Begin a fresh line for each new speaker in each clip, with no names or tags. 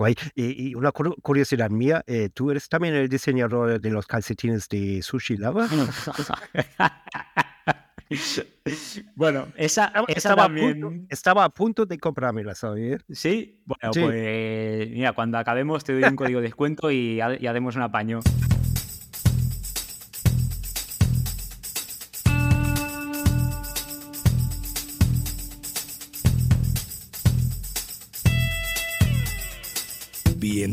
Guay. Y, una curiosidad mía, eh, ¿tú eres también el diseñador de los calcetines de Sushi Lava?
bueno, esa,
estaba, también... a punto, estaba, a punto, de comprármela, ¿sabes?
Sí, bueno, pues mira, cuando acabemos te doy un código de descuento y, y haremos un apaño.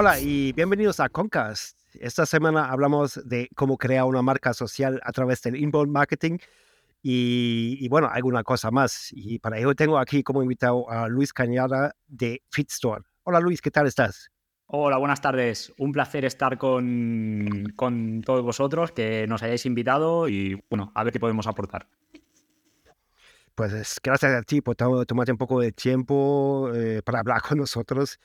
Hola y bienvenidos a Concast. Esta semana hablamos de cómo crear una marca social a través del inbound marketing y, bueno, alguna cosa más. Y para ello tengo aquí como invitado a Luis Cañada de Fitstore. Hola Luis, ¿qué tal estás?
Hola, buenas tardes. Un placer estar con, con todos vosotros, que nos hayáis invitado y bueno, a ver qué podemos aportar.
Pues gracias a ti por tomarte un poco de tiempo eh, para hablar con nosotros.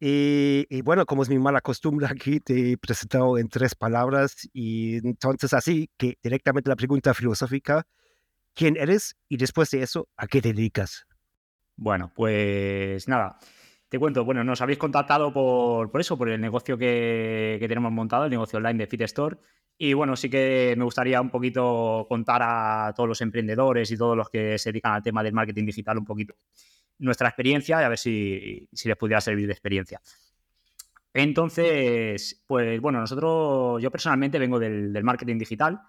Y, bueno, como es mi mala costumbre aquí, te he presentado en tres palabras y entonces así que directamente la pregunta filosófica, ¿quién eres? Y después de eso, ¿a qué te dedicas?
Bueno, pues nada, te cuento, bueno, nos habéis contactado por, por eso, por el negocio que, que, tenemos montado, el negocio online de Fit Store. Y bueno, sí que me gustaría un poquito contar a todos los emprendedores y todos los que se dedican al tema del marketing digital un poquito nuestra experiencia y a ver si, les pudiera servir de experiencia. Entonces, pues bueno, nosotros, yo personalmente vengo del, marketing digital.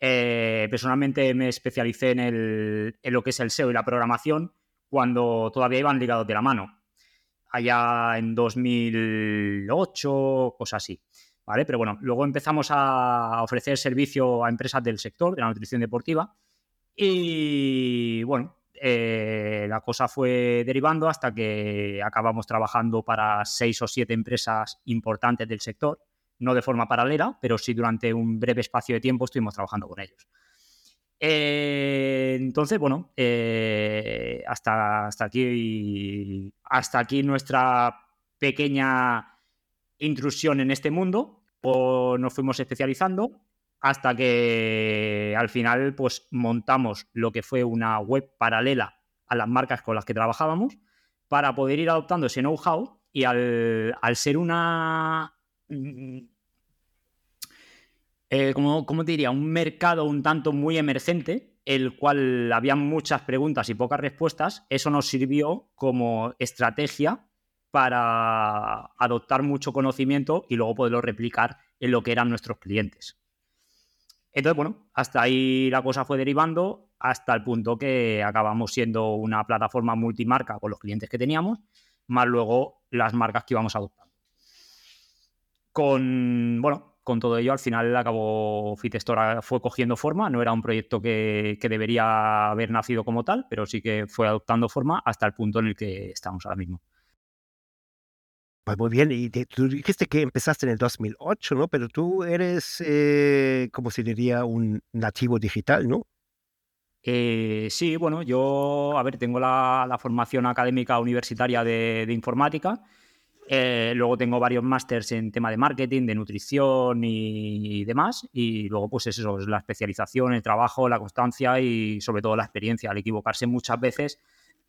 Eh, personalmente me especialicé en, el, en, lo que es el SEO y la programación cuando todavía iban ligados de la mano. Allá en 2008, cosas así. ¿Vale? Pero bueno, luego empezamos a ofrecer servicio a empresas del sector de la nutrición deportiva. Y bueno, eh, la cosa fue derivando hasta que acabamos trabajando para seis o siete empresas importantes del sector, no de forma paralela, pero sí durante un breve espacio de tiempo estuvimos trabajando con ellos. Eh, entonces, bueno, eh, hasta, hasta, aquí, hasta aquí nuestra pequeña intrusión en este mundo. O nos fuimos especializando hasta que al final pues montamos lo que fue una web paralela a las marcas con las que trabajábamos para poder ir adoptando ese know-how y al, ser una... Mm, eh, como, ¿Cómo te diría? Un mercado un tanto muy emergente, el cual había muchas preguntas y pocas respuestas, eso nos sirvió como estrategia para adoptar mucho conocimiento y luego poderlo replicar en lo que eran nuestros clientes. Entonces, bueno, hasta ahí la cosa fue derivando hasta el punto que acabamos siendo una plataforma multimarca con los clientes que teníamos, más luego las marcas que íbamos adoptando. Con, bueno, con todo ello, al final acabó Fitestora fue cogiendo forma, no era un proyecto que, que, debería haber nacido como tal, pero sí que fue adoptando forma hasta el punto en el que estamos ahora mismo.
Pues muy bien, y tú dijiste que empezaste en el 2008, ¿no? Pero tú eres, eh, ¿cómo se diría? Un nativo digital, ¿no?
Eh, sí, bueno, yo, a ver, tengo la, formación académica universitaria de, informática. Eh, luego tengo varios másters en tema de marketing, de nutrición y, demás. Y luego, pues eso, es la especialización, el trabajo, la constancia y sobre todo la experiencia al equivocarse muchas veces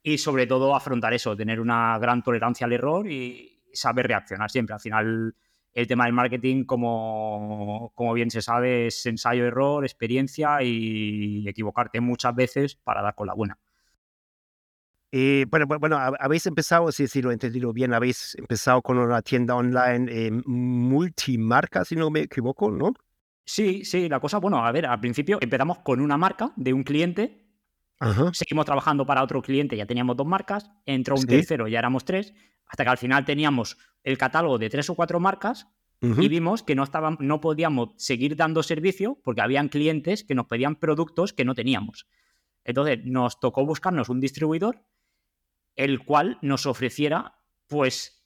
y sobre todo afrontar eso, tener una gran tolerancia al error y, saber reaccionar siempre. Al final, el tema del marketing, como, como bien se sabe, es ensayo-error, experiencia y equivocarte muchas veces para dar con la buena.
Eh, bueno, bueno, habéis empezado, si, si lo he entendido bien, habéis empezado con una tienda online eh, multimarca, si no me equivoco, ¿no?
Sí, sí, la cosa, bueno, a ver, al principio empezamos con una marca de un cliente, seguimos trabajando para otro cliente, ya teníamos dos marcas, entró un tercero, ya éramos tres, hasta que al final teníamos el catálogo de tres o cuatro marcas y vimos que no, estaban, no podíamos seguir dando servicio porque habían clientes que nos pedían productos que no teníamos. Entonces nos tocó buscarnos un distribuidor el cual nos ofreciera pues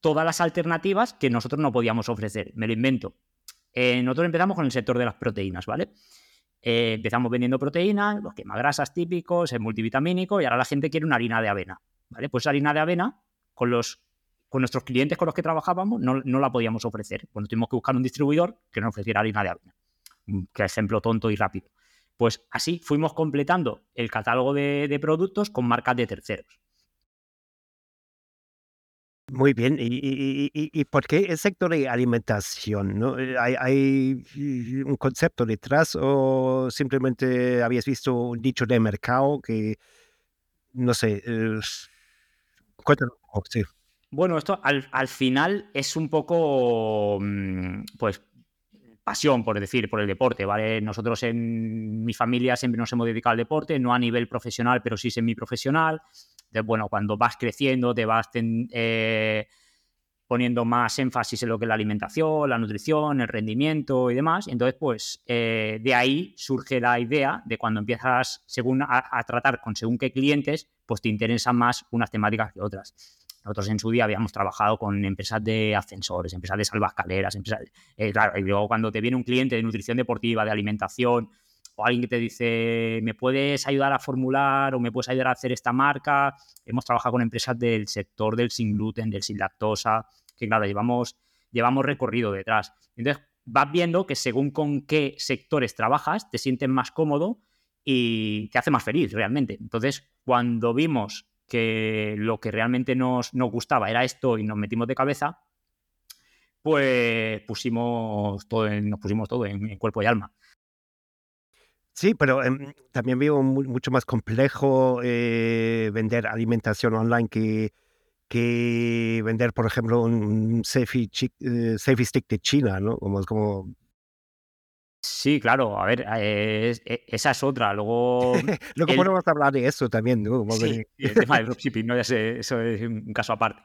todas las alternativas que nosotros no podíamos ofrecer. Me lo invento. Eh, nosotros empezamos con el sector de las proteínas, ¿vale? Eh, empezamos vendiendo proteínas, los quemagrasas típicos, el multivitamínico, y ahora la gente quiere una harina de avena, ¿vale? Pues harina de avena, con los con nuestros clientes con los que trabajábamos, no, la podíamos ofrecer. Bueno, tuvimos que buscar un distribuidor que nos ofreciera harina de avena. Que ejemplo tonto y rápido. Pues así fuimos completando el catálogo de productos con marcas de terceros.
Muy bien. ¿Y, por qué el sector de alimentación? ¿no? Eh, ¿Hay, un concepto detrás o simplemente habías visto un dicho de mercado que, no sé, eh, cuéntanos
Bueno, esto al, al, final es un poco, mm, pues, pasión, por decir, por el deporte, ¿vale? Nosotros en mi familia siempre nos hemos dedicado al deporte, no a nivel profesional, pero sí semi-profesional bueno, cuando vas creciendo te vas eh, poniendo más énfasis en lo que es la alimentación, la nutrición, el rendimiento y demás. Entonces, pues eh, de ahí surge la idea de cuando empiezas según a, tratar con según qué clientes, pues te interesan más unas temáticas que otras. Nosotros en su día habíamos trabajado con empresas de ascensores, empresas de salvascaleras, empresas, eh, claro, y luego cuando te viene un cliente de nutrición deportiva, de alimentación, o alguien que te dice, ¿me puedes ayudar a formular o me puedes ayudar a hacer esta marca? Hemos trabajado con empresas del sector del sin gluten, del sin lactosa, que claro, llevamos, llevamos recorrido detrás. Entonces, vas viendo que según con qué sectores trabajas, te sientes más cómodo y te hace más feliz realmente. Entonces, cuando vimos que lo que realmente nos, nos gustaba era esto y nos metimos de cabeza, pues pusimos todo nos pusimos todo en cuerpo y alma.
Sí, pero em, también veo mucho más complejo eh, vender alimentación online que, que vender, por ejemplo, un selfie, eh, stick de China, ¿no? Como es como...
Sí, claro, a ver, e, esa es otra. Luego.
Luego podemos hablar de eso también, ¿no?
sí, el tema del dropshipping, ¿no? Ya sé, eso es un caso aparte.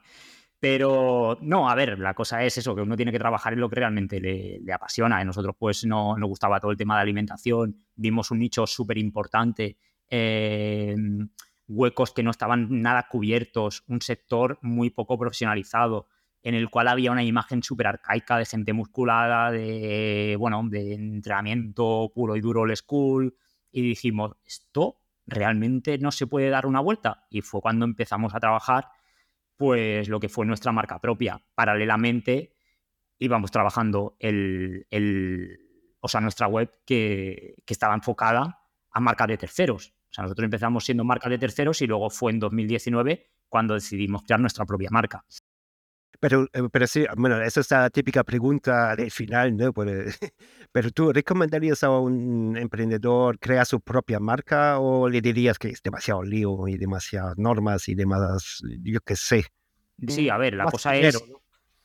Pero no, a ver, la cosa es eso, que uno tiene que trabajar en lo que realmente le, apasiona. A nosotros pues no nos gustaba todo el tema de alimentación, vimos un nicho súper importante, em, huecos que no estaban nada cubiertos, un sector muy poco profesionalizado, en el cual había una imagen súper arcaica de gente musculada, de, bueno, de entrenamiento puro y duro old school, y dijimos, esto realmente no se puede dar una vuelta. Y fue cuando empezamos a trabajar pues lo que fue nuestra marca propia. Paralelamente íbamos trabajando el, o sea, nuestra web que, estaba enfocada a marcas de terceros. O sea, nosotros empezamos siendo marca de terceros y luego fue en 2019 cuando decidimos crear nuestra propia marca.
Pero, eh, pero sí, bueno, esa es la típica pregunta del final, ¿no? Pero tú recomendarías a un emprendedor crear su propia marca o le dirías que es demasiado lío y demasiadas normas y demás, yo qué sé?
Sí, a ver, la cosa es...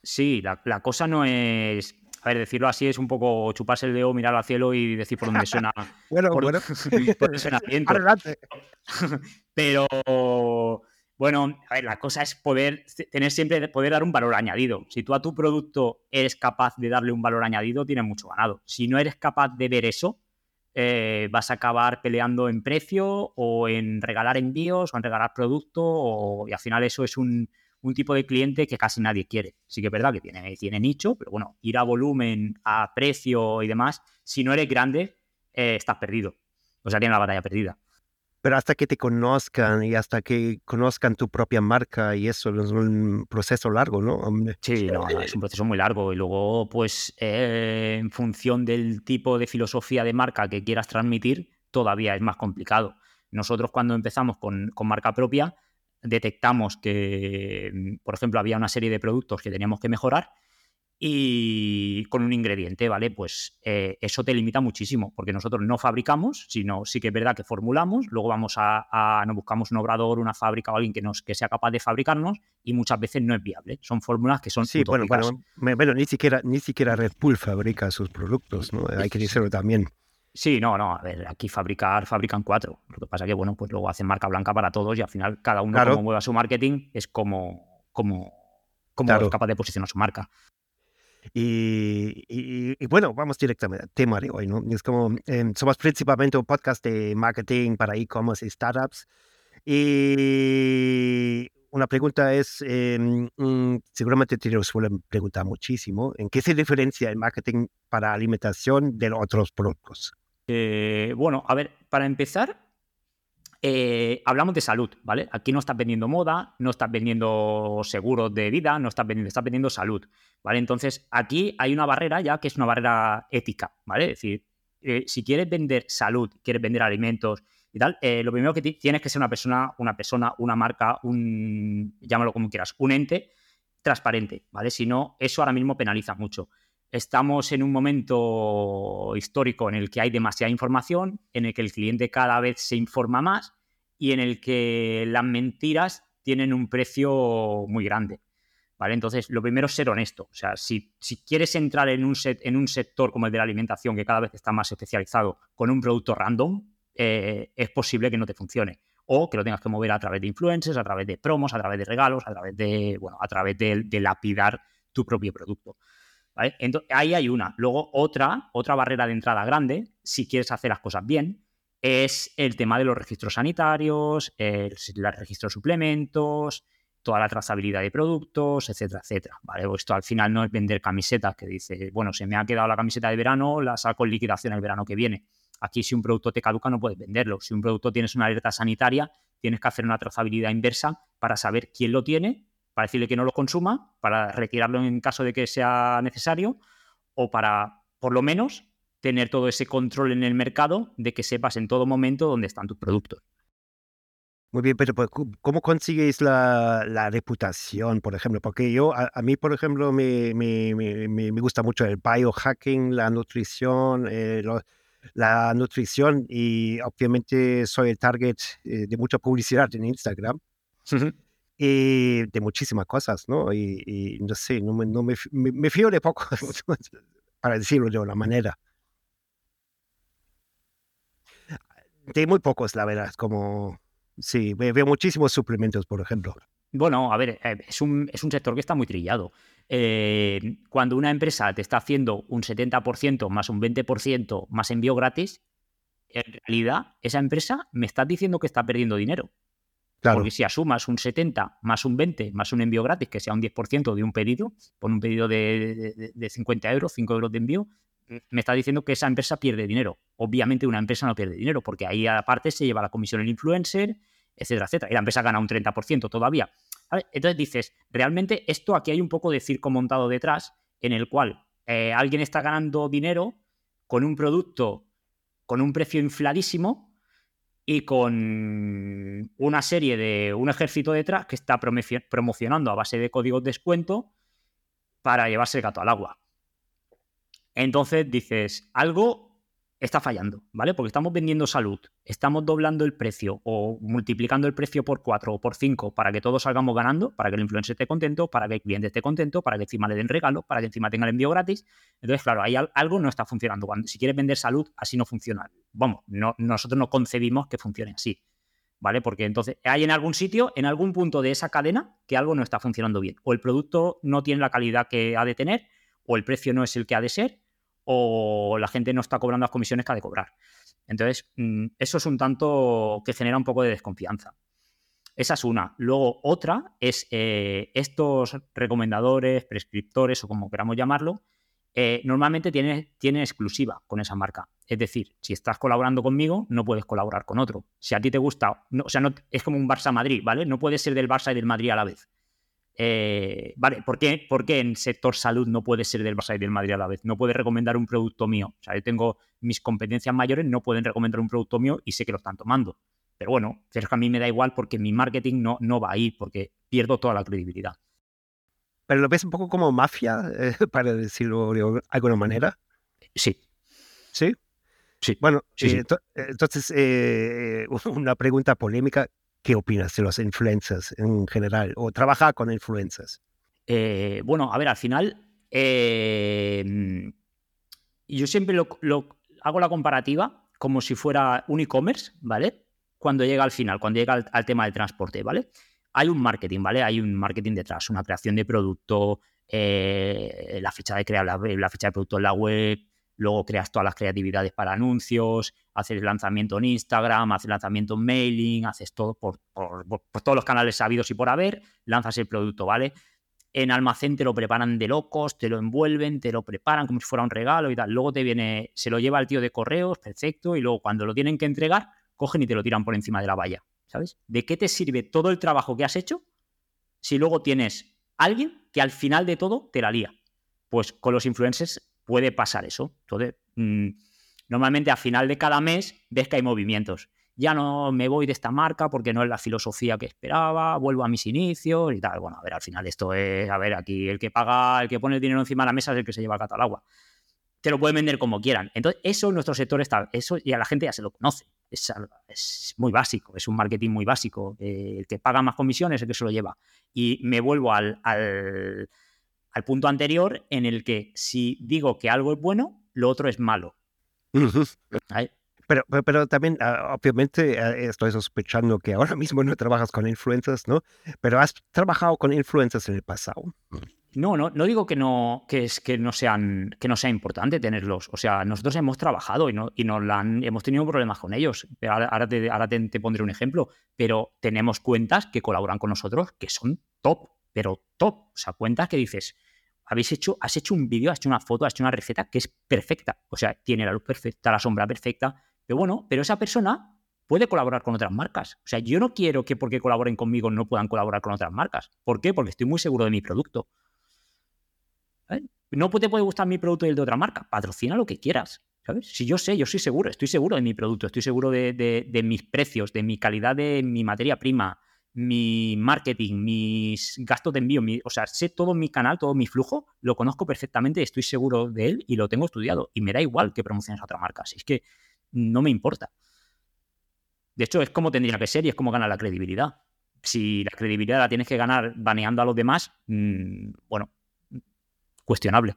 Sí, la, la, cosa no es... A ver, decirlo así es un poco chuparse el dedo, mirar al cielo y decir por dónde suena.
bueno, bueno.
Por dónde suena Adelante. Pero bueno, a ver, la cosa es poder tener siempre, poder dar un valor añadido. Si tú a tu producto eres capaz de darle un valor añadido, tienes mucho ganado. Si no eres capaz de ver eso, eh, vas a acabar peleando en precio o en regalar envíos o en regalar producto y al final eso es un, tipo de cliente que casi nadie quiere. Sí que es verdad que tiene, tiene nicho, pero bueno, ir a volumen, a precio y demás, si no eres grande, eh, estás perdido. O sea, tienes la batalla perdida.
Pero hasta que te conozcan y hasta que conozcan tu propia marca y eso es un proceso largo, ¿no?
Sí, no, es un proceso muy largo y luego, pues, eh, en función del tipo de filosofía de marca que quieras transmitir, todavía es más complicado. Nosotros cuando empezamos con, con marca propia, detectamos que, por ejemplo, había una serie de productos que teníamos que mejorar y con un ingrediente, ¿vale? Pues eh, eso te limita muchísimo, porque nosotros no fabricamos, sino sí que es verdad que formulamos, luego vamos a, nos buscamos un obrador, una fábrica o alguien que, nos, que sea capaz de fabricarnos y muchas veces no es viable. Son fórmulas que son
Sí, bueno, bueno, ni siquiera, ni siquiera Red Bull fabrica sus productos, ¿no? Hay que decirlo también.
Sí, no, no, a ver, aquí fabricar, fabrican cuatro. Lo que pasa que, bueno, pues luego hacen marca blanca para todos y al final cada uno como mueva su marketing es como, como, como es capaz de posicionar su marca.
Y, bueno, vamos directamente al tema de hoy, ¿no? Es como, em, somos principalmente un podcast de marketing para e-commerce y startups. Y una pregunta es, mm, seguramente te lo suelen preguntar muchísimo, ¿en qué se diferencia el marketing para alimentación de otros productos?
Eh, bueno, a ver, para empezar, eh, hablamos de salud, ¿vale? Aquí no estás vendiendo moda, no estás vendiendo seguros de vida, no estás vendiendo, estás vendiendo salud, ¿vale? Entonces, aquí hay una barrera ya que es una barrera ética, ¿vale? Es decir, eh, si quieres vender salud, quieres vender alimentos y tal, eh, lo primero que tienes que ser una persona, una persona, una marca, un, llámalo como quieras, un ente transparente, ¿vale? Si no, eso ahora mismo penaliza mucho. Estamos en un momento histórico en el que hay demasiada información, en el que el cliente cada vez se informa más y en el que las mentiras tienen un precio muy grande. ¿Vale? Entonces, lo primero es ser honesto. O sea, si, si quieres entrar en un, set, en un sector como el de la alimentación, que cada vez está más especializado, con un producto random, eh, es posible que no te funcione. O que lo tengas que mover a través de influencers, a través de promos, a través de regalos, a través de, bueno, a través de lapidar tu propio producto. Ahí hay una. Luego, otra, otra barrera de entrada grande, si quieres hacer las cosas bien, es el tema de los registros sanitarios, el, registro de suplementos, toda la trazabilidad de productos, etcétera, etcétera. ¿vale? Pues esto al final no es vender camisetas que dice, bueno, se me ha quedado la camiseta de verano, la saco en liquidación el verano que viene. Aquí si un producto te caduca no puedes venderlo. Si un producto tienes una alerta sanitaria, tienes que hacer una trazabilidad inversa para saber quién lo tiene para decirle que no lo consuma, para retirarlo en caso de que sea necesario, o para, por lo menos, tener todo ese control en el mercado de que sepas en todo momento dónde están tus productos.
Muy bien, pero pues, ¿cómo consigues la, reputación, por ejemplo? Porque yo, a, mí, por ejemplo, me, me, gusta mucho el biohacking, la nutrición, eh, la nutrición y obviamente soy el target eh, de mucha publicidad en Instagram de muchísimas cosas, ¿no? Y, no sé, no, me, no me, fío de poco, para decirlo de una manera. De muy pocos, la verdad, como, sí, veo muchísimos suplementos, por ejemplo.
Bueno, a ver, eh, es un, es un sector que está muy trillado. Eh, cuando una empresa te está haciendo un 70% más un 20% más envío gratis, en realidad esa empresa me está diciendo que está perdiendo dinero. Porque si asumas un 70 más un 20 más un envío gratis, que sea un 10% de un pedido, por un pedido de, 50 euros, 5 euros de envío, me está diciendo que esa empresa pierde dinero. Obviamente una empresa no pierde dinero, porque ahí aparte se lleva la comisión el influencer, etcétera, etcétera. Y la empresa gana un 30% todavía. Entonces dices, realmente esto aquí hay un poco de circo montado detrás, en el cual eh, alguien está ganando dinero con un producto con un precio infladísimo y con una serie de un ejército detrás que está promocionando a base de códigos de descuento para llevarse el gato al agua. Entonces dices, algo está fallando, ¿vale? Porque estamos vendiendo salud, estamos doblando el precio o multiplicando el precio por 4 o por 5 para que todos salgamos ganando, para que el influencer esté contento, para que el cliente esté contento, para que encima le den regalo, para que encima tenga el envío gratis. Entonces, claro, ahí algo no está funcionando. Cuando, si quieres vender salud, así no funciona. Vamos, no, nosotros no concebimos que funcione así, ¿vale? Porque entonces hay en algún sitio, en algún punto de esa cadena, que algo no está funcionando bien. O el producto no tiene la calidad que ha de tener, o el precio no es el que ha de ser, o la gente no está cobrando las comisiones que ha de cobrar. Entonces, mm, eso es un tanto que genera un poco de desconfianza. Esa es una. Luego, otra es eh, estos recomendadores, prescriptores o como queramos llamarlo, eh, normalmente tienen tiene exclusiva con esa marca. Es decir, si estás colaborando conmigo, no puedes colaborar con otro. Si a ti te gusta, o sea, no, es como un Barça-Madrid, ¿vale? No puedes ser del Barça y del Madrid a la vez. Eh, vale, ¿por qué, ¿por qué, en sector salud no puede ser del Barça y del Madrid a la vez? No puede recomendar un producto mío. O sea, yo tengo mis competencias mayores, no pueden recomendar un producto mío y sé que lo están tomando. Pero bueno, pero a mí me da igual porque mi marketing no, no va ahí, porque pierdo toda la credibilidad.
¿Pero lo ves un poco como mafia, eh, para decirlo de alguna manera?
Sí.
¿Sí?
Sí.
Bueno, eh, entonces, una pregunta polémica. ¿Qué opinas de los influencers en general o trabajar con influencers?
Eh, bueno, a ver, al final eh, yo siempre hago la comparativa como si fuera un e-commerce, ¿vale? Cuando llega al final, cuando llega al, tema del transporte, ¿vale? Hay un marketing, ¿vale? Hay un marketing detrás, una creación de producto, eh, la ficha de crear la, la ficha de producto en la web, luego creas todas las creatividades para anuncios, haces lanzamiento en Instagram, haces lanzamiento en mailing, haces todo por, todos los canales sabidos y por haber, lanzas el producto, ¿vale? En almacén te lo preparan de locos, te lo envuelven, te lo preparan como si fuera un regalo y tal. Luego te viene, se lo lleva el tío de correos, perfecto, y luego cuando lo tienen que entregar, cogen y te lo tiran por encima de la valla, ¿sabes? ¿De qué te sirve todo el trabajo que has hecho si luego tienes alguien que al final de todo te la lía? Pues con los influencers puede pasar eso. Entonces, mm, normalmente a final de cada mes ves que hay movimientos. Ya no me voy de esta marca porque no es la filosofía que esperaba, vuelvo a mis inicios y tal. Bueno, a ver, al final esto es, a ver, aquí el que paga, el que pone el dinero encima de la mesa es el que se lleva el gato al agua. Te lo pueden vender como quieran. Entonces, eso en nuestro sector está, eso ya la gente ya se lo conoce. Es, es muy básico, es un marketing muy básico. Eh, el que paga más comisiones es el que se lo lleva. Y me vuelvo al punto anterior en el que si digo que algo es bueno, lo otro es malo.
Pero, pero, también, ah, obviamente, ah, estoy sospechando que ahora mismo no trabajas con influencers, ¿no? Pero has trabajado con influencers en el pasado.
No, no, no digo que no, que es, que no sean, que no sea importante tenerlos. O sea, nosotros hemos trabajado y, no, y nos hemos tenido problemas con ellos. Ahora, ahora, te, ahora te, pondré un ejemplo. Pero tenemos cuentas que colaboran con nosotros que son top pero top. O sea, cuentas que dices, habéis hecho, has hecho un vídeo, has hecho una foto, has hecho una receta que es perfecta. O sea, tiene la luz perfecta, la sombra perfecta. Pero bueno, pero esa persona puede colaborar con otras marcas. O sea, yo no quiero que porque colaboren conmigo no puedan colaborar con otras marcas. ¿Por qué? Porque estoy muy seguro de mi producto. No te puede gustar mi producto y el de otra marca. Patrocina lo que quieras. ¿Sabes? Si yo sé, yo soy seguro, estoy seguro de mi producto, estoy seguro de mis precios, de mi calidad de mi materia prima, mi marketing, mis gastos de envío, o sea, sé todo mi canal, todo mi flujo, lo conozco perfectamente, estoy seguro de él y lo tengo estudiado. Y me da igual que promociones a otra marca, si es que no me importa. De hecho, es como tendría que ser y es como ganar la credibilidad. Si la credibilidad la tienes que ganar baneando a los demás, mm, bueno, cuestionable.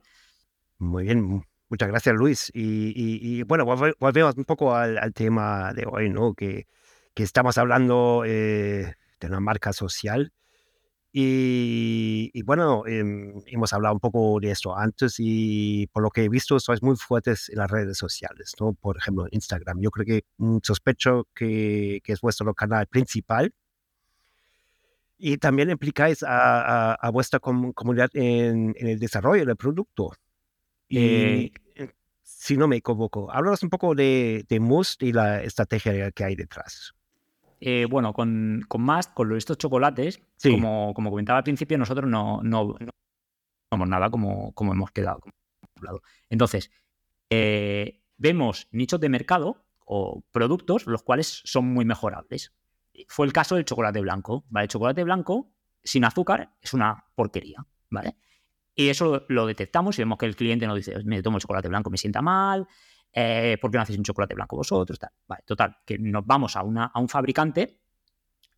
Muy bien, muchas gracias Luis. Y, bueno, volvemos un poco al, tema de hoy, ¿no? Que, que estamos hablando eh, de una marca social. Y, bueno, em, hemos hablado un poco de esto antes y por lo que he visto sois muy fuertes en las redes sociales, ¿no? Por ejemplo, Instagram. Yo creo que mm, sospecho que, que es vuestro canal principal. Y también implicáis a, a, vuestra comunidad en, en, el desarrollo del producto. Y eh, si no me equivoco, háblanos un poco de, de Must y la estrategia que hay detrás.
Eh, bueno, con, con Mast, con estos chocolates, como, como comentaba al principio, nosotros no, no, somos nada como, como hemos quedado. Entonces, eh, vemos nichos de mercado o productos los cuales son muy mejorables. Fue el caso del chocolate blanco. ¿vale? El chocolate blanco sin azúcar es una porquería. ¿vale? Y eso lo, detectamos y vemos que el cliente nos dice, me tomo el chocolate blanco, me sienta mal, eh, ¿por qué no hacéis un chocolate blanco vosotros? Vale, total, que nos vamos a, una, a un fabricante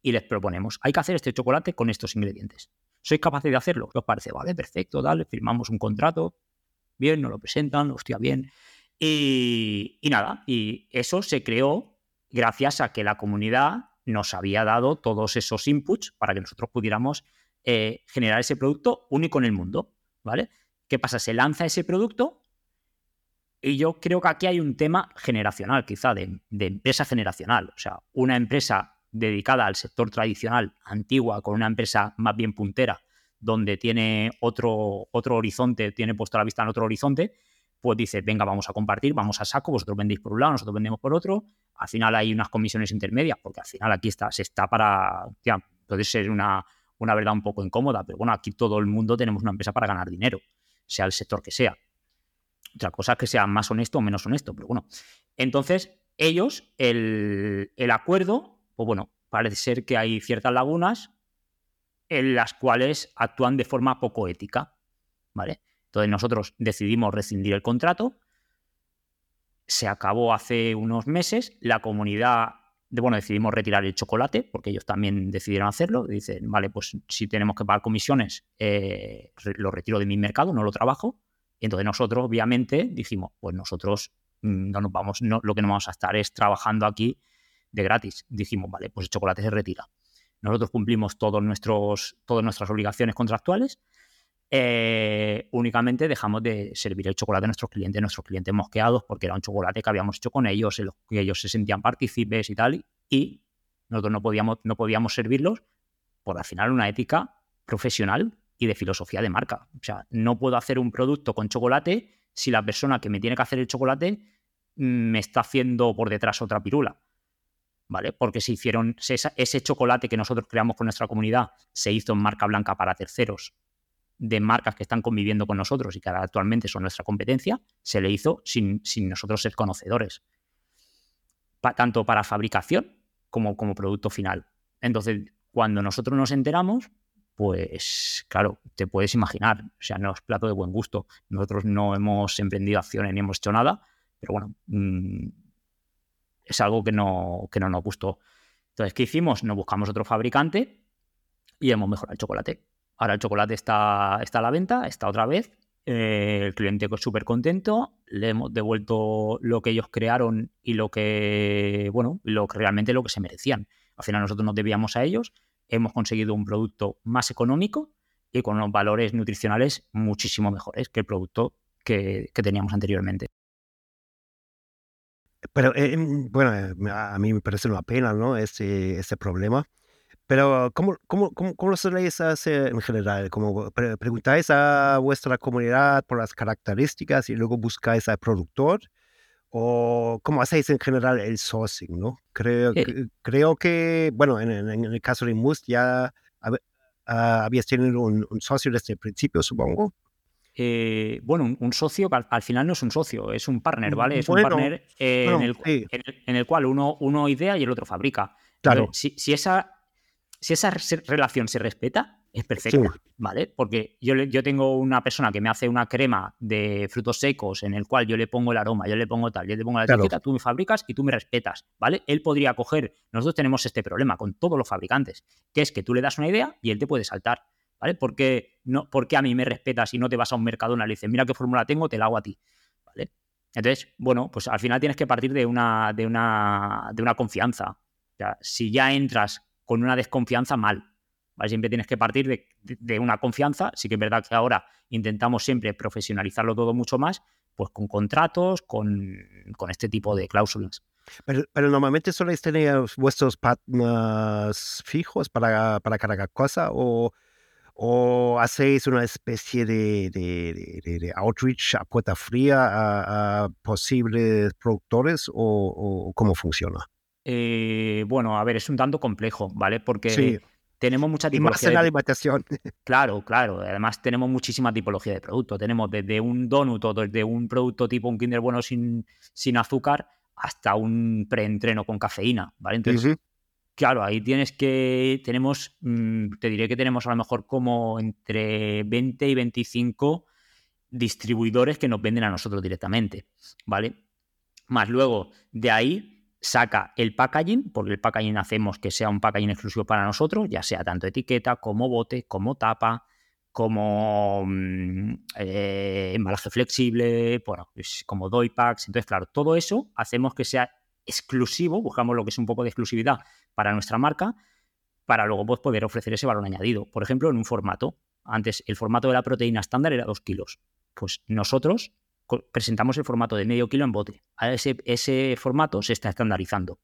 y les proponemos, hay que hacer este chocolate con estos ingredientes. ¿Sois capaces de hacerlo? ¿Qué os parece? Vale, perfecto, dale, firmamos un contrato, bien, nos lo presentan, hostia, bien. Y, nada, y eso se creó gracias a que la comunidad nos había dado todos esos inputs para que nosotros pudiéramos eh, generar ese producto único en el mundo, ¿vale? ¿Qué pasa? Se lanza ese producto y yo creo que aquí hay un tema generacional, quizá, de, empresa generacional. O sea, una empresa dedicada al sector tradicional, antigua, con una empresa más bien puntera, donde tiene otro, otro horizonte, tiene puesto la vista en otro horizonte, pues dice, venga, vamos a compartir, vamos a saco, vosotros vendéis por un lado, nosotros vendemos por otro. Al final hay unas comisiones intermedias, porque al final aquí está, se está para, ya, puede ser una, una verdad un poco incómoda, pero bueno, aquí todo el mundo tenemos una empresa para ganar dinero, sea el sector que sea. Otra cosa es que sea más honesto o menos honesto, pero bueno. Entonces, ellos, el, acuerdo, pues bueno, parece ser que hay ciertas lagunas en las cuales actúan de forma poco ética, ¿vale? Entonces nosotros decidimos rescindir el contrato, se acabó hace unos meses, la comunidad, de, bueno, decidimos retirar el chocolate, porque ellos también decidieron hacerlo, dicen, vale, pues si tenemos que pagar comisiones, eh, lo retiro de mi mercado, no lo trabajo, entonces nosotros, obviamente, dijimos, pues nosotros mm, no nos vamos, no, lo que no vamos a estar es trabajando aquí de gratis. Dijimos, vale, pues el chocolate se retira. Nosotros cumplimos todos nuestros, todas nuestras obligaciones contractuales eh, únicamente dejamos de servir el chocolate a nuestros clientes, nuestros clientes mosqueados, porque era un chocolate que habíamos hecho con ellos, en los que ellos se sentían partícipes y tal, y nosotros no podíamos, no podíamos servirlos por al final una ética profesional y de filosofía de marca. O sea, no puedo hacer un producto con chocolate si la persona que me tiene que hacer el chocolate mm, me está haciendo por detrás otra pirula. ¿Vale? Porque se hicieron ese chocolate que nosotros creamos con nuestra comunidad se hizo en marca blanca para terceros de marcas que están conviviendo con nosotros y que actualmente son nuestra competencia, se le hizo sin, sin nosotros ser conocedores. tanto para fabricación como como producto final. Entonces, cuando nosotros nos enteramos, pues claro, te puedes imaginar, o sea, no es plato de buen gusto. Nosotros no hemos emprendido acciones ni hemos hecho nada, pero bueno, mm, es algo que no, que no nos gustó. Entonces, ¿qué hicimos? Nos buscamos otro fabricante y hemos mejorado el chocolate. Ahora el chocolate está, está a la venta, está otra vez. Eh, el cliente es súper contento. Le hemos devuelto lo que ellos crearon y lo que, bueno, lo que realmente lo que se merecían. Al final nosotros nos debíamos a ellos. Hemos conseguido un producto más económico y con unos valores nutricionales muchísimo mejores que el producto que, teníamos anteriormente.
Pero, eh, bueno, eh, a mí me parece una pena, ¿no? Ese, ese problema. Pero, ¿cómo, cómo, cómo, cómo lo soléis hacer en general? ¿Cómo preguntáis a vuestra comunidad por las características y luego buscáis al productor? ¿O cómo hacéis en general el sourcing? ¿no? Creo, que, creo que, bueno, en, el caso de Must ya ah, habías tenido un, socio desde el principio, supongo.
Eh, bueno, un, socio al, final no es un socio, es un partner, ¿vale? Es un partner en, el, en, el, cual uno, uno idea y el otro fabrica. Claro. si, si, esa si esa relación se respeta, es perfecta, ¿vale? Porque yo, yo tengo una persona que me hace una crema de frutos secos en el cual yo le pongo el aroma, yo le pongo tal, yo le pongo la etiqueta, tú me fabricas y tú me respetas, ¿vale? Él podría coger, nosotros tenemos este problema con todos los fabricantes, que es que tú le das una idea y él te puede saltar, ¿vale? Porque no, porque a mí me respetas y no te vas a un Mercadona y le dices, mira qué fórmula tengo, te la hago a ti, ¿vale? Entonces, bueno, pues al final tienes que partir de una, de una, de una confianza. O sea, si ya entras con una desconfianza mal. Siempre tienes que partir de, una confianza. Sí que es verdad que ahora intentamos siempre profesionalizarlo todo mucho más, pues con contratos, con, este tipo de cláusulas.
Pero, normalmente soléis tener vuestros partners fijos para, para cada cosa o, o hacéis una especie de, outreach a puerta fría a, posibles productores o cómo funciona?
Eh, bueno, a ver, es un tanto complejo, ¿vale? Porque tenemos mucha
tipología. Y más en alimentación.
Claro, claro. Además, tenemos muchísima tipología de producto. Tenemos desde un donut o desde un producto tipo un Kinder Bueno sin, sin azúcar hasta un preentreno con cafeína, ¿vale? Entonces, claro, ahí tienes que. Tenemos, mm, te diré que tenemos a lo mejor como entre 20 y 25 distribuidores que nos venden a nosotros directamente, ¿vale? Más luego, de ahí saca el packaging, porque el packaging hacemos que sea un packaging exclusivo para nosotros, ya sea tanto etiqueta como bote, como tapa, como mm, eh, embalaje flexible, bueno, como doy packs. Entonces, claro, todo eso hacemos que sea exclusivo, buscamos lo que es un poco de exclusividad para nuestra marca, para luego pues, poder ofrecer ese valor añadido. Por ejemplo, en un formato. Antes el formato de la proteína estándar era 2 kilos. Pues nosotros presentamos el formato de medio kilo en bote. ese, ese formato se está estandarizando.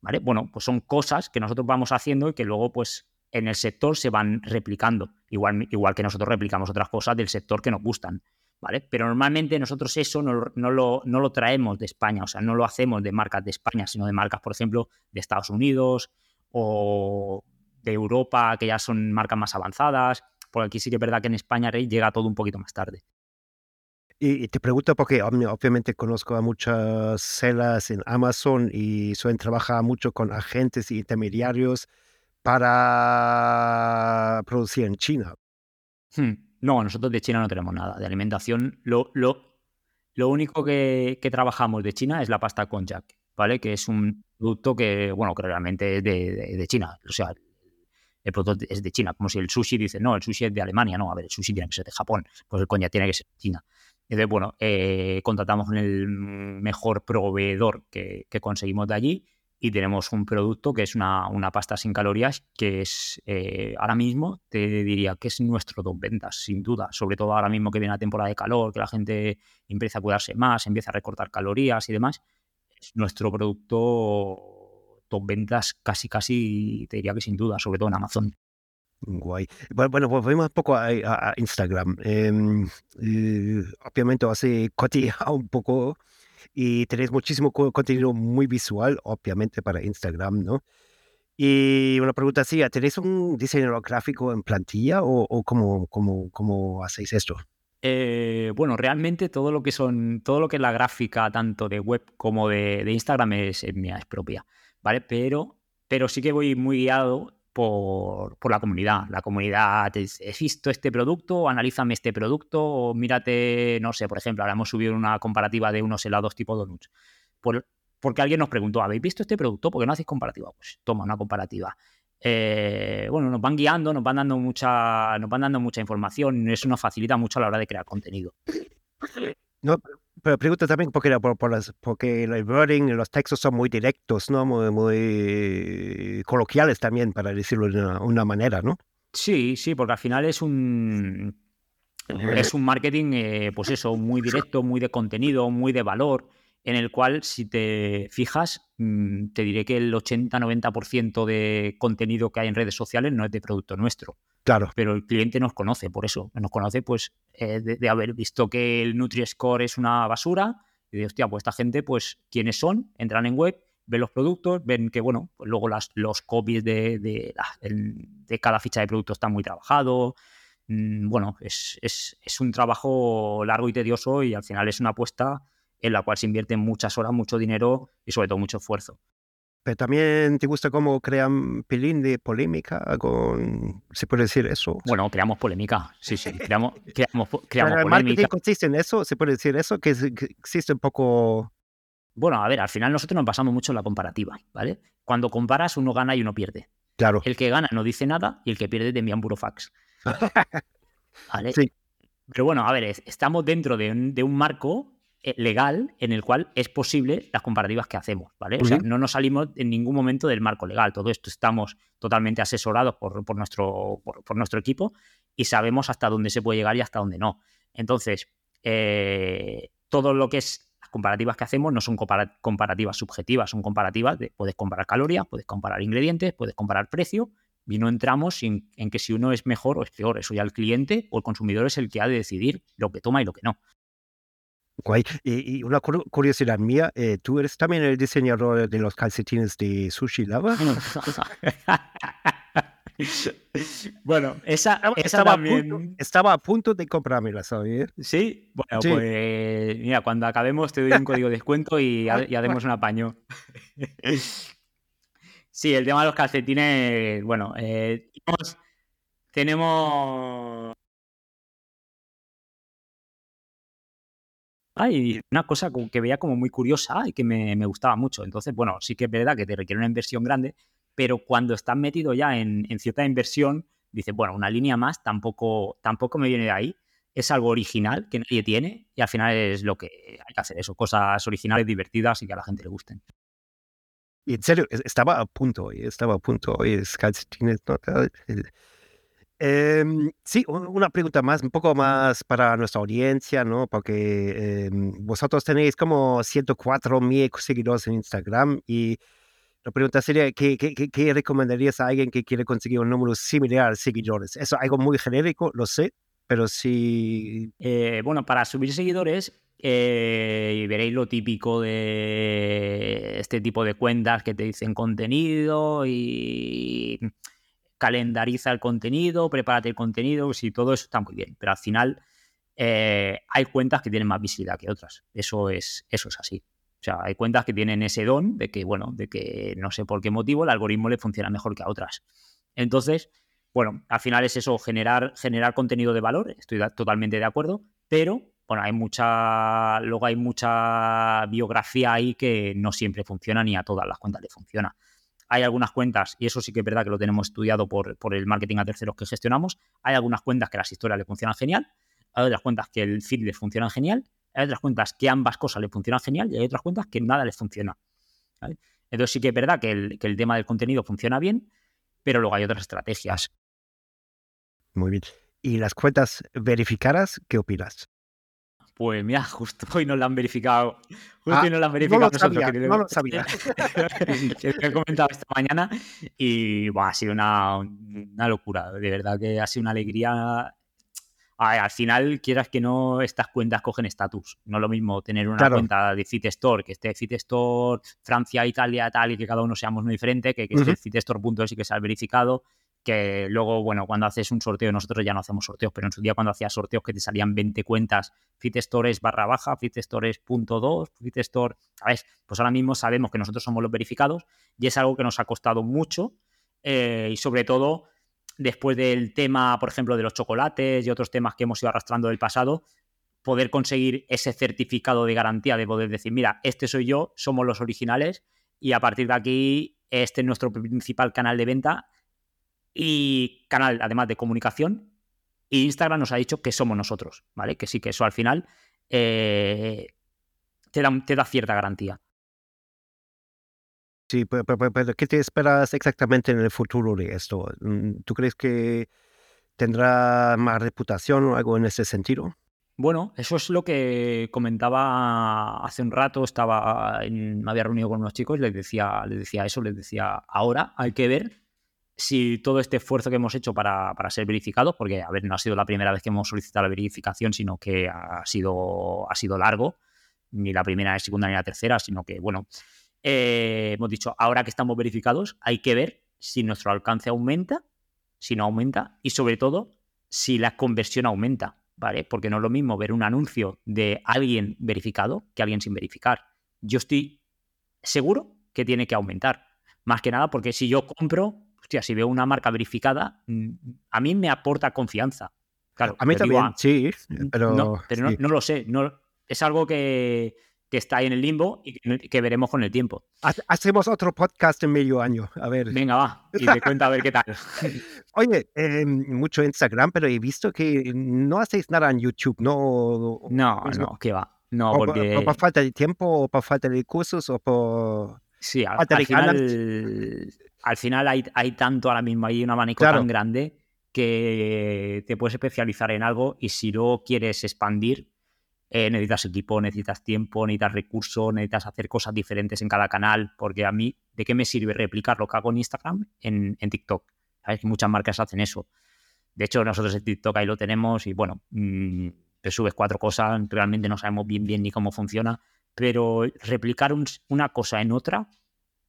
¿Vale? Bueno, pues son cosas que nosotros vamos haciendo y que luego, pues, en el sector se van replicando. Igual, igual que nosotros replicamos otras cosas del sector que nos gustan. ¿Vale? Pero normalmente nosotros eso no, lo, no lo traemos de España, o sea, no lo hacemos de marcas de España, sino de marcas, por ejemplo, de Estados Unidos o de Europa, que ya son marcas más avanzadas. Por aquí sí que es verdad que en España llega todo un poquito más tarde.
Y, te pregunto porque obviamente conozco a muchas celas en Amazon y suelen trabajar mucho con agentes y intermediarios para producir en China.
Hmm, no, nosotros de China no tenemos nada. De alimentación, lo, lo, lo único que, trabajamos de China es la pasta con Jack, ¿vale? Que es un producto que, bueno, que realmente es de, de China. O sea, el producto es de China. Como si el sushi dice, no, el sushi es de Alemania. No, a ver, el sushi tiene que ser de Japón. Pues el coña tiene que ser de China. Entonces, bueno, eh, contratamos con el mejor proveedor que, conseguimos de allí y tenemos un producto que es una, pasta sin calorías que es eh, ahora mismo te diría que es nuestro top ventas, sin duda, sobre todo ahora mismo que viene la temporada de calor, que la gente empieza a cuidarse más, empieza a recortar calorías y demás, es nuestro producto top ventas casi casi te diría que sin duda, sobre todo en Amazon.
Guay. Bueno, volvemos un poco a, Instagram. Em, eh, obviamente hace cotilleado un poco y tenéis muchísimo contenido muy visual, obviamente para Instagram, ¿no? Y una pregunta así, ¿tenéis un diseñador gráfico en plantilla o, cómo, cómo, cómo, hacéis esto?
Eh, bueno, realmente todo lo que son, todo lo que es la gráfica, tanto de web como de, Instagram, es, es, mía, es propia, ¿vale? Pero, pero sí que voy muy guiado por, la comunidad. La comunidad, he visto este producto, analízame este producto, o mírate, no sé, por ejemplo, ahora hemos subido una comparativa de unos helados tipo donuts. porque alguien nos preguntó, ¿habéis visto este producto? ¿Por qué no hacéis comparativa? Pues toma una comparativa. Eh, bueno, nos van guiando, nos van dando mucha, nos van dando mucha información y eso nos facilita mucho a la hora de crear contenido.
No, pero pregunto también porque, por, porque el wording, los textos son muy directos, ¿no? Muy, muy coloquiales también, para decirlo de una, manera, ¿no?
Sí, sí, porque al final es un es un marketing, eh, pues eso, muy directo, muy de contenido, muy de valor, en el cual, si te fijas, mm, te diré que el 80-90% de contenido que hay en redes sociales no es de producto nuestro.
Claro.
Pero el cliente nos conoce, por eso. Nos conoce, pues, eh, de, haber visto que el Nutri-Score es una basura. Y de, hostia, pues esta gente, pues, ¿quiénes son? Entran en web, ven los productos, ven que, bueno, pues luego las, los copies de, de, de, cada ficha de producto están muy trabajados. Mm, bueno, es, es, es un trabajo largo y tedioso y al final es una apuesta en la cual se invierte muchas horas, mucho dinero y sobre todo mucho esfuerzo.
Pero también te gusta cómo crean pelín de polémica con, ¿se puede decir eso?
Bueno, creamos polémica, sí, sí, creamos, creamos, creamos ¿El polémica.
consiste en eso? ¿Se puede decir eso? Que, existe un poco...
Bueno, a ver, al final nosotros nos basamos mucho en la comparativa, ¿vale? Cuando comparas, uno gana y uno pierde.
Claro.
El que gana no dice nada y el que pierde te envía un burofax. ¿Vale?
Sí.
Pero bueno, a ver, estamos dentro de de un marco legal en el cual es posible las comparativas que hacemos, ¿vale? O sea, no nos salimos en ningún momento del marco legal. Todo esto estamos totalmente asesorados por, nuestro, por, nuestro equipo y sabemos hasta dónde se puede llegar y hasta dónde no. Entonces, eh, todo lo que es las comparativas que hacemos no son comparativas subjetivas, son comparativas de puedes comparar calorías, puedes comparar ingredientes, puedes comparar precio y no entramos en, en que si uno es mejor o es peor. Eso ya el cliente o el consumidor es el que ha de decidir lo que toma y lo que no.
Guay. Y, una curiosidad mía, eh, ¿tú eres también el diseñador de los calcetines de Sushi Lava?
bueno, esa, estaba,
también... a punto, estaba a punto de comprármela, ¿sabes?
Sí, bueno, pues mira, cuando acabemos te doy un código de descuento y, y haremos un apaño. sí, el tema de los calcetines, bueno, eh, tenemos y una cosa que veía como muy curiosa y que me, gustaba mucho. Entonces, bueno, sí que es verdad que te requiere una inversión grande, pero cuando estás metido ya en, cierta inversión, dices, bueno, una línea más tampoco, tampoco me viene de ahí. Es algo original que nadie tiene y al final es lo que hay que hacer, eso, cosas originales, divertidas y que a la gente le gusten.
Y en serio, estaba a punto, estaba a punto, oye, calcetines, ¿no? Em, sí, una pregunta más, un poco más para nuestra audiencia, ¿no? Porque em, vosotros tenéis como 104 mil seguidores en Instagram y la pregunta sería, ¿qué, qué, qué, recomendarías a alguien que quiere conseguir un número similar de seguidores? Eso es algo muy genérico, lo sé, pero sí...
Eh, bueno, para subir seguidores eh, veréis lo típico de este tipo de cuentas que te dicen contenido y calendariza el contenido, prepárate el contenido, si todo eso está muy bien, pero al final eh, hay cuentas que tienen más visibilidad que otras. Eso es, eso es así. O sea, hay cuentas que tienen ese don de que, bueno, de que no sé por qué motivo el algoritmo le funciona mejor que a otras. Entonces, bueno, al final es eso, generar, generar contenido de valor, estoy totalmente de acuerdo, pero bueno, hay mucha, luego hay mucha biografía ahí que no siempre funciona ni a todas las cuentas le funciona. Hay algunas cuentas, y eso sí que es verdad que lo tenemos estudiado por, por el marketing a terceros que gestionamos, hay algunas cuentas que las historias le funcionan genial, hay otras cuentas que el feed le funciona genial, hay otras cuentas que ambas cosas le funcionan genial y hay otras cuentas que nada les funciona. Entonces sí que es verdad que el, que el tema del contenido funciona bien, pero luego hay otras estrategias.
Muy bien. ¿Y las cuentas verificadas, qué opinas?
Pues mira, justo hoy nos la han verificado. Justo hoy nos la han verificado
no lo sabía, no lo sabía.
que he comentado esta mañana y bueno, ha sido una, una, locura. De verdad que ha sido una alegría. al final, quieras que no, estas cuentas cogen estatus. No es lo mismo tener una cuenta de Citestore, que esté Citestore, Francia, Italia, tal, y que cada uno seamos muy diferente, que, que esté Citestore.es y que sea verificado que luego, bueno, cuando haces un sorteo, nosotros ya no hacemos sorteos, pero en su día cuando hacías sorteos que te salían 20 cuentas, Fitstores barra baja, Fitstores.2, Fitstore, ¿sabes? Pues ahora mismo sabemos que nosotros somos los verificados y es algo que nos ha costado mucho eh, y sobre todo después del tema, por ejemplo, de los chocolates y otros temas que hemos ido arrastrando del pasado, poder conseguir ese certificado de garantía de poder decir, mira, este soy yo, somos los originales y a partir de aquí este es nuestro principal canal de venta y canal, además de comunicación. Y Instagram nos ha dicho que somos nosotros, ¿vale? Que sí, que eso al final eh, te, da, te da cierta garantía.
Sí, pero, ¿qué te esperas exactamente en el futuro de esto? Mm, ¿Tú crees que tendrá más reputación o algo en ese sentido?
Bueno, eso es lo que comentaba hace un rato. Estaba en, me había reunido con unos chicos y les decía, les decía eso, les decía, ahora hay que ver si todo este esfuerzo que hemos hecho para, ser verificados, porque, a ver, no ha sido la primera vez que hemos solicitado la verificación, sino que ha sido, ha sido largo, ni la primera, ni la segunda, ni la tercera, sino que, bueno, eh, hemos dicho, ahora que estamos verificados, hay que ver si nuestro alcance aumenta, si no aumenta, y sobre todo, si la conversión aumenta, ¿vale? Porque no es lo mismo ver un anuncio de alguien verificado que alguien sin verificar. Yo estoy seguro que tiene que aumentar. Más que nada porque si yo compro, hostia, si veo una marca verificada, mm, a mí me aporta confianza. Claro,
a mí también, ah, sí, pero,
no, pero No, lo sé, no, es algo que, está ahí en el limbo y que, veremos con el tiempo.
Hacemos otro podcast en medio año, a ver.
Venga, va, y te cuenta a ver qué tal.
Oye, eh, mucho Instagram, pero he visto que no hacéis nada en YouTube, ¿no?
No, no, ¿qué va? No, porque...
por, falta de tiempo, o por falta de cursos, o por...
Sí, al, final, al final hay, hay, tanto ahora mismo, hay un abanico tan grande que te puedes especializar en algo y si no quieres expandir, eh, necesitas equipo, necesitas tiempo, necesitas recursos, necesitas hacer cosas diferentes en cada canal, porque a mí, ¿de qué me sirve replicar lo que hago en Instagram en, en TikTok? Sabes que muchas marcas hacen eso. De hecho, nosotros en TikTok ahí lo tenemos y bueno, mm, te subes cuatro cosas, realmente no sabemos bien bien ni cómo funciona, pero replicar una cosa en otra,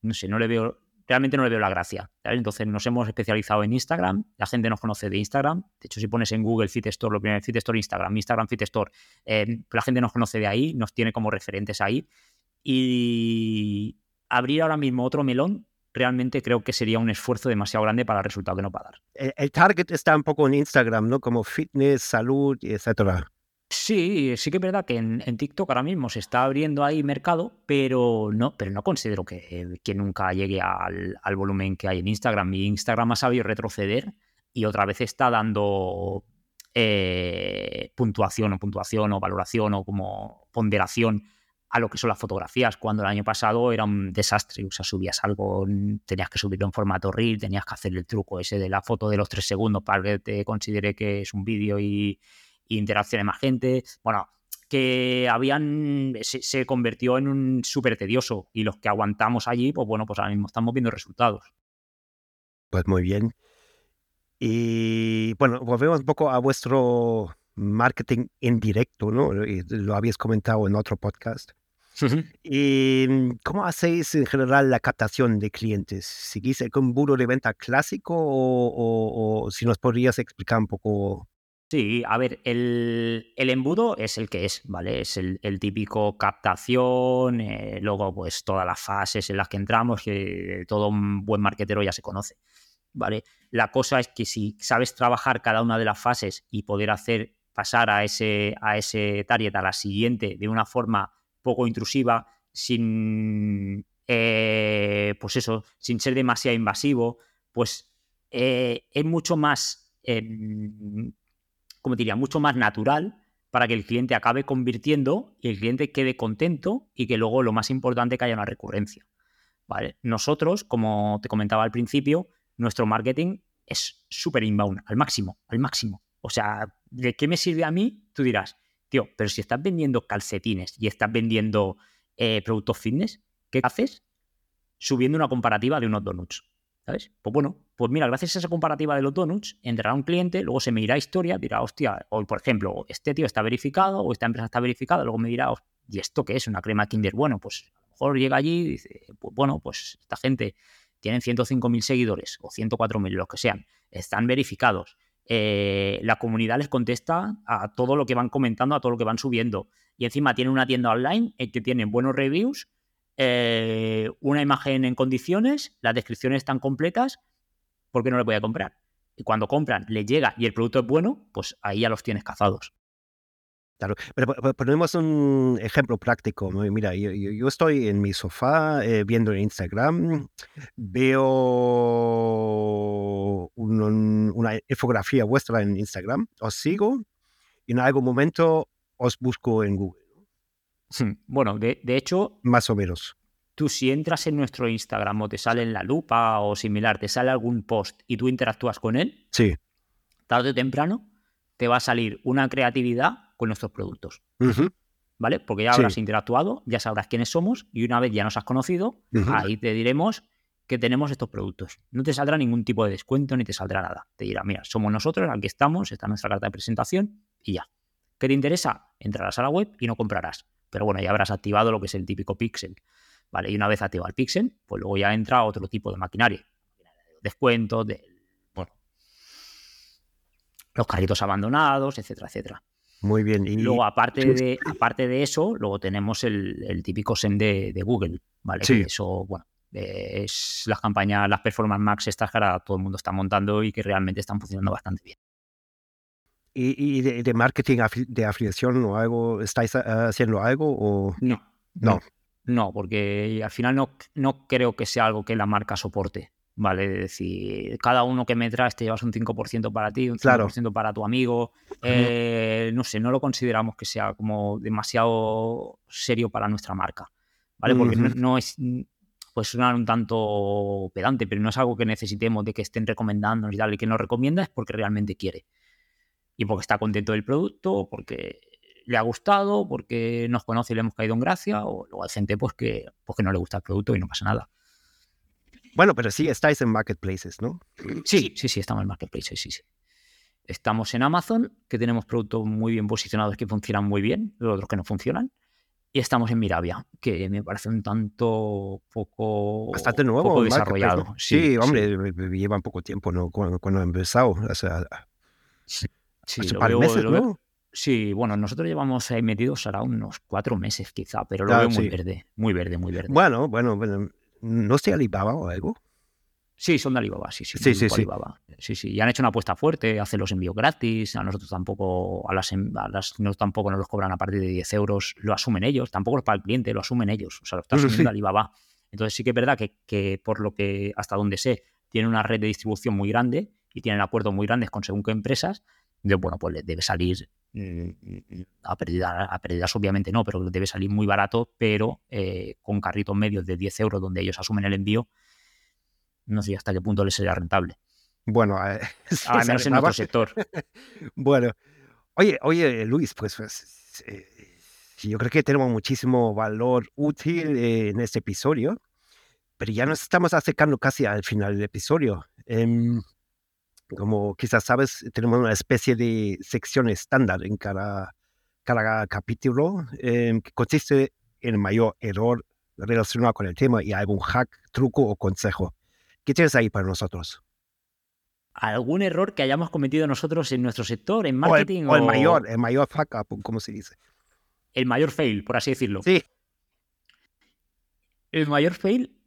no sé, no le veo, realmente no le veo la gracia. Entonces nos hemos especializado en Instagram, la gente nos conoce de Instagram, de hecho si pones en Google Fitstore, lo primero Fitstore Instagram, Instagram Fitstore, eh, la gente nos conoce de ahí, nos tiene como referentes ahí. Y abrir ahora mismo otro melón realmente creo que sería un esfuerzo demasiado grande para el resultado que no va a dar.
El, target está un poco en Instagram, ¿no? Como fitness, salud, etcétera.
Sí, sí que es verdad que en, TikTok ahora mismo se está abriendo ahí mercado, pero no, pero no considero que, que nunca llegue al, volumen que hay en Instagram. Mi Instagram ha sabido retroceder y otra vez está dando eh, puntuación o puntuación o valoración o como ponderación a lo que son las fotografías, cuando el año pasado era un desastre. O sea, subías algo, tenías que subirlo en formato reel, tenías que hacer el truco ese de la foto de los tres segundos para que te considere que es un vídeo y, interacción de más gente. Bueno, que habían se, convirtió en un súper tedioso y los que aguantamos allí, pues bueno, pues ahora mismo estamos viendo resultados.
Pues muy bien. Y bueno, volvemos un poco a vuestro marketing en directo, ¿no? Lo habéis comentado en otro podcast. ¿Y cómo hacéis en general la captación de clientes? ¿Seguís el embudo de venta clásico o, o si nos podrías explicar un poco
Sí, a ver, el, embudo es el que es, ¿vale? Es el, típico captación, eh, luego pues todas las fases en las que entramos, que todo un buen marquetero ya se conoce, ¿vale? La cosa es que si sabes trabajar cada una de las fases y poder hacer pasar a ese, a ese target a la siguiente de una forma poco intrusiva, sin, eh, pues eso, sin ser demasiado invasivo, pues eh, es mucho más como diría, mucho más natural para que el cliente acabe convirtiendo y el cliente quede contento y que luego lo más importante que haya una recurrencia. ¿vale? Nosotros, como te comentaba al principio, nuestro marketing es súper inbound, al máximo, al máximo. O sea, ¿de qué me sirve a mí? Tú dirás, tío, pero si estás vendiendo calcetines y estás vendiendo eh, productos fitness, ¿qué haces? Subiendo una comparativa de unos donuts. ¿Sabes? Pues bueno, pues mira, gracias a esa comparativa de los donuts, entrará un cliente, luego se me irá historia, dirá, hostia, o por ejemplo, este tío está verificado o esta empresa está verificada, luego me dirá, ¿y esto qué es? ¿Una crema Kinder? Bueno, pues a lo mejor llega allí y dice, pues bueno, pues esta gente tienen 105.000 seguidores o 104.000, los que sean, están verificados. Eh, la comunidad les contesta a todo lo que van comentando, a todo lo que van subiendo. Y encima tienen una tienda online en que tienen buenos reviews, eh, una imagen en condiciones, las descripciones están completas, ¿por qué no le voy a comprar? Y cuando compran, le llega y el producto es bueno, pues ahí ya los tienes cazados.
Claro, pero ponemos un ejemplo práctico. Mira, yo, estoy en mi sofá eh, viendo Instagram, veo una infografía vuestra en Instagram, os sigo y en algún momento os busco en Google.
Bueno, de, de hecho...
Más o menos.
Tú si entras en nuestro Instagram o te sale en la lupa o similar, te sale algún post y tú interactúas con él,
sí.
tarde o temprano te va a salir una creatividad con nuestros productos. ¿Vale? Porque ya habrás interactuado, ya sabrás quiénes somos y una vez ya nos has conocido, ahí te diremos que tenemos estos productos. No te saldrá ningún tipo de descuento ni te saldrá nada. Te dirá, mira, somos nosotros, aquí estamos, está nuestra carta de presentación y ya. ¿Qué te interesa? Entrarás a la web y no comprarás. Pero bueno, ya habrás activado lo que es el típico pixel. ¿Vale? Y una vez activado el pixel, pues luego ya entra otro tipo de maquinaria. Descuentos, de, bueno, los carritos abandonados, etcétera, etcétera.
Muy bien.
Y luego, aparte de, aparte de eso, luego tenemos el, típico SEM de, Google, ¿vale?
Sí.
eso, bueno, es las campañas, las Performance Max estas que ahora todo el mundo está montando y que realmente están funcionando bastante bien.
¿Y, de, marketing de afiliación o algo, estáis ah, haciendo algo o...?
No. No. No, porque al final no, no creo que sea algo que la marca soporte. ¿vale? Es decir, cada uno que me traes te llevas un 5% para ti, un 5% para tu amigo. Eh, no sé, no lo consideramos que sea como demasiado serio para nuestra marca, ¿vale? Porque no, es, pues sonar un tanto pedante, pero no es algo que necesitemos de que estén recomendándonos y tal. El que nos recomienda es porque realmente quiere. Y porque está contento del producto, porque le ha gustado, porque nos conoce y le hemos caído en gracia, o luego hay gente pues que, pues que no le gusta el producto y no pasa nada.
Bueno, pero sí estáis en marketplaces, ¿no?
Sí, sí, sí, estamos en marketplaces, sí, sí. Estamos en Amazon, que tenemos productos muy bien posicionados que funcionan muy bien, los otros que no funcionan. Y estamos en Miravia, que me parece un tanto poco,
Bastante nuevo,
poco desarrollado.
Sí, hombre, lleva llevan poco tiempo ¿no? cuando, cuando empezado. O sea,
sí, sí lo meses, ¿no? Sí, bueno, nosotros llevamos ahí metidos ahora unos cuatro meses quizá, pero lo veo muy verde, muy verde, muy verde.
Bueno, bueno, bueno, ¿No sé Alibaba o algo?
Sí, son de Alibaba, sí, sí.
Sí, sí,
sí. sí, sí. Y han hecho una apuesta fuerte, hacen los envíos gratis, a nosotros tampoco, a las, a las no, tampoco nos los cobran a partir de 10 euros, lo asumen ellos, tampoco es para el cliente, lo asumen ellos, o sea, lo está asumiendo Alibaba. Entonces sí que es verdad que, que, por lo que, hasta donde sé, tiene una red de distribución muy grande y tienen acuerdos muy grandes con según qué empresas, de, bueno, pues le debe salir mm, a pérdidas, a pérdidas obviamente no, pero debe salir muy barato, pero eh, con carritos medios de 10 euros donde ellos asumen el envío, no sé hasta qué punto les sería rentable.
Bueno, eh,
al menos en nuestro sector.
bueno, oye, oye, Luis, pues, pues eh, yo creo que tenemos muchísimo valor útil en este episodio, pero ya nos estamos acercando casi al final del episodio. Como quizás sabes, tenemos una especie de sección estándar en cada, cada capítulo em, que consiste en el mayor error relacionado con el tema y algún hack, truco o consejo. ¿Qué tienes ahí para nosotros?
¿Algún error que hayamos cometido nosotros en nuestro sector, en marketing?
O el, mayor, el mayor fuck up, ¿cómo se dice?
El mayor fail, por así decirlo.
Sí.
El mayor fail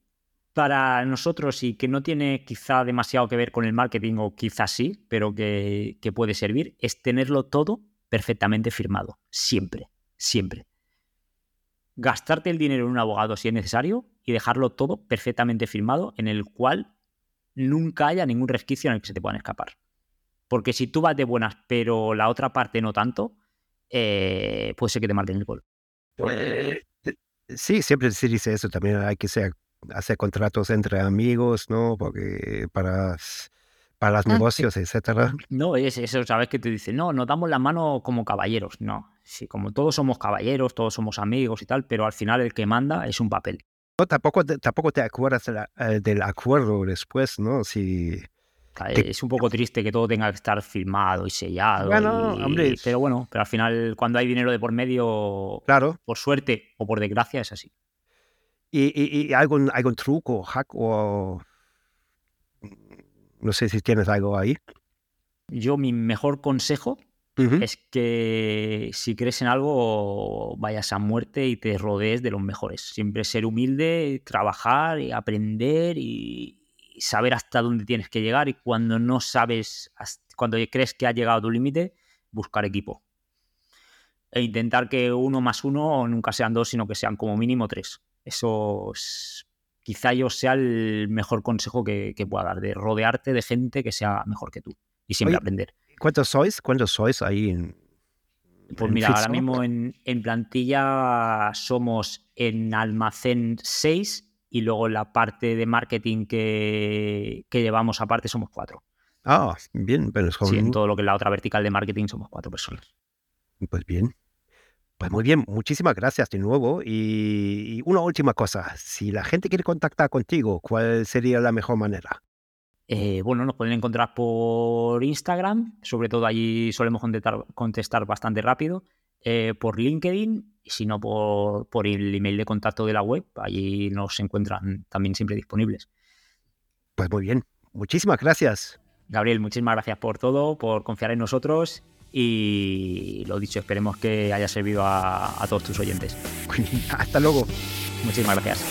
para nosotros y que no tiene quizá demasiado que ver con el marketing o quizá sí, pero que, puede servir, es tenerlo todo perfectamente firmado. Siempre, siempre. Gastarte el dinero en un abogado si es necesario y dejarlo todo perfectamente firmado en el cual nunca haya ningún resquicio en el que se te puedan escapar. Porque si tú vas de buenas, pero la otra parte no tanto, eh, puede ser que te marquen el gol.
Pues, sí, siempre se dice eso también. Hay que ser hacer contratos entre amigos, ¿no? Porque para, para los ah, negocios, etcétera.
No, es eso, ¿sabes? Que te dicen, no, nos damos la mano como caballeros. No, sí, como todos somos caballeros, todos somos amigos y tal, pero al final el que manda es un papel.
No, tampoco, tampoco te acuerdas eh, del acuerdo después, ¿no? Si
es un poco triste que todo tenga que estar filmado y sellado. Pero bueno, pero al final, cuando hay dinero de por medio,
claro.
por suerte o por desgracia, es así.
¿Y, y, algún, algún truco, hack o.? No sé si tienes algo ahí.
Yo, mi mejor consejo es que si crees en algo, vayas a muerte y te rodees de los mejores. Siempre ser humilde, trabajar y aprender y, saber hasta dónde tienes que llegar y cuando no sabes, cuando crees que ha llegado tu límite, buscar equipo. E intentar que uno más uno nunca sean dos, sino que sean como mínimo tres. Eso quizá yo sea el mejor consejo que, pueda dar, de rodearte de gente que sea mejor que tú y siempre aprender.
¿Cuántos sois? ¿Cuántos sois ahí en,
pues mira, ahora mismo en, en, plantilla somos en almacén 6 y luego la parte de marketing que, llevamos aparte somos cuatro.
Ah, bien, pero es
Sí, en todo lo que es la otra vertical de marketing somos cuatro personas.
Pues bien. Pues muy bien, muchísimas gracias de nuevo. Y, una última cosa, si la gente quiere contactar contigo, ¿cuál sería la mejor manera?
Eh, bueno, nos pueden encontrar por Instagram, sobre todo allí solemos contestar, bastante rápido, eh, por LinkedIn y si no por, por el email de contacto de la web, allí nos encuentran también siempre disponibles.
Pues muy bien, muchísimas gracias.
Gabriel, muchísimas gracias por todo, por confiar en nosotros y lo dicho, esperemos que haya servido a, a todos tus oyentes.
Hasta luego.
Muchísimas gracias.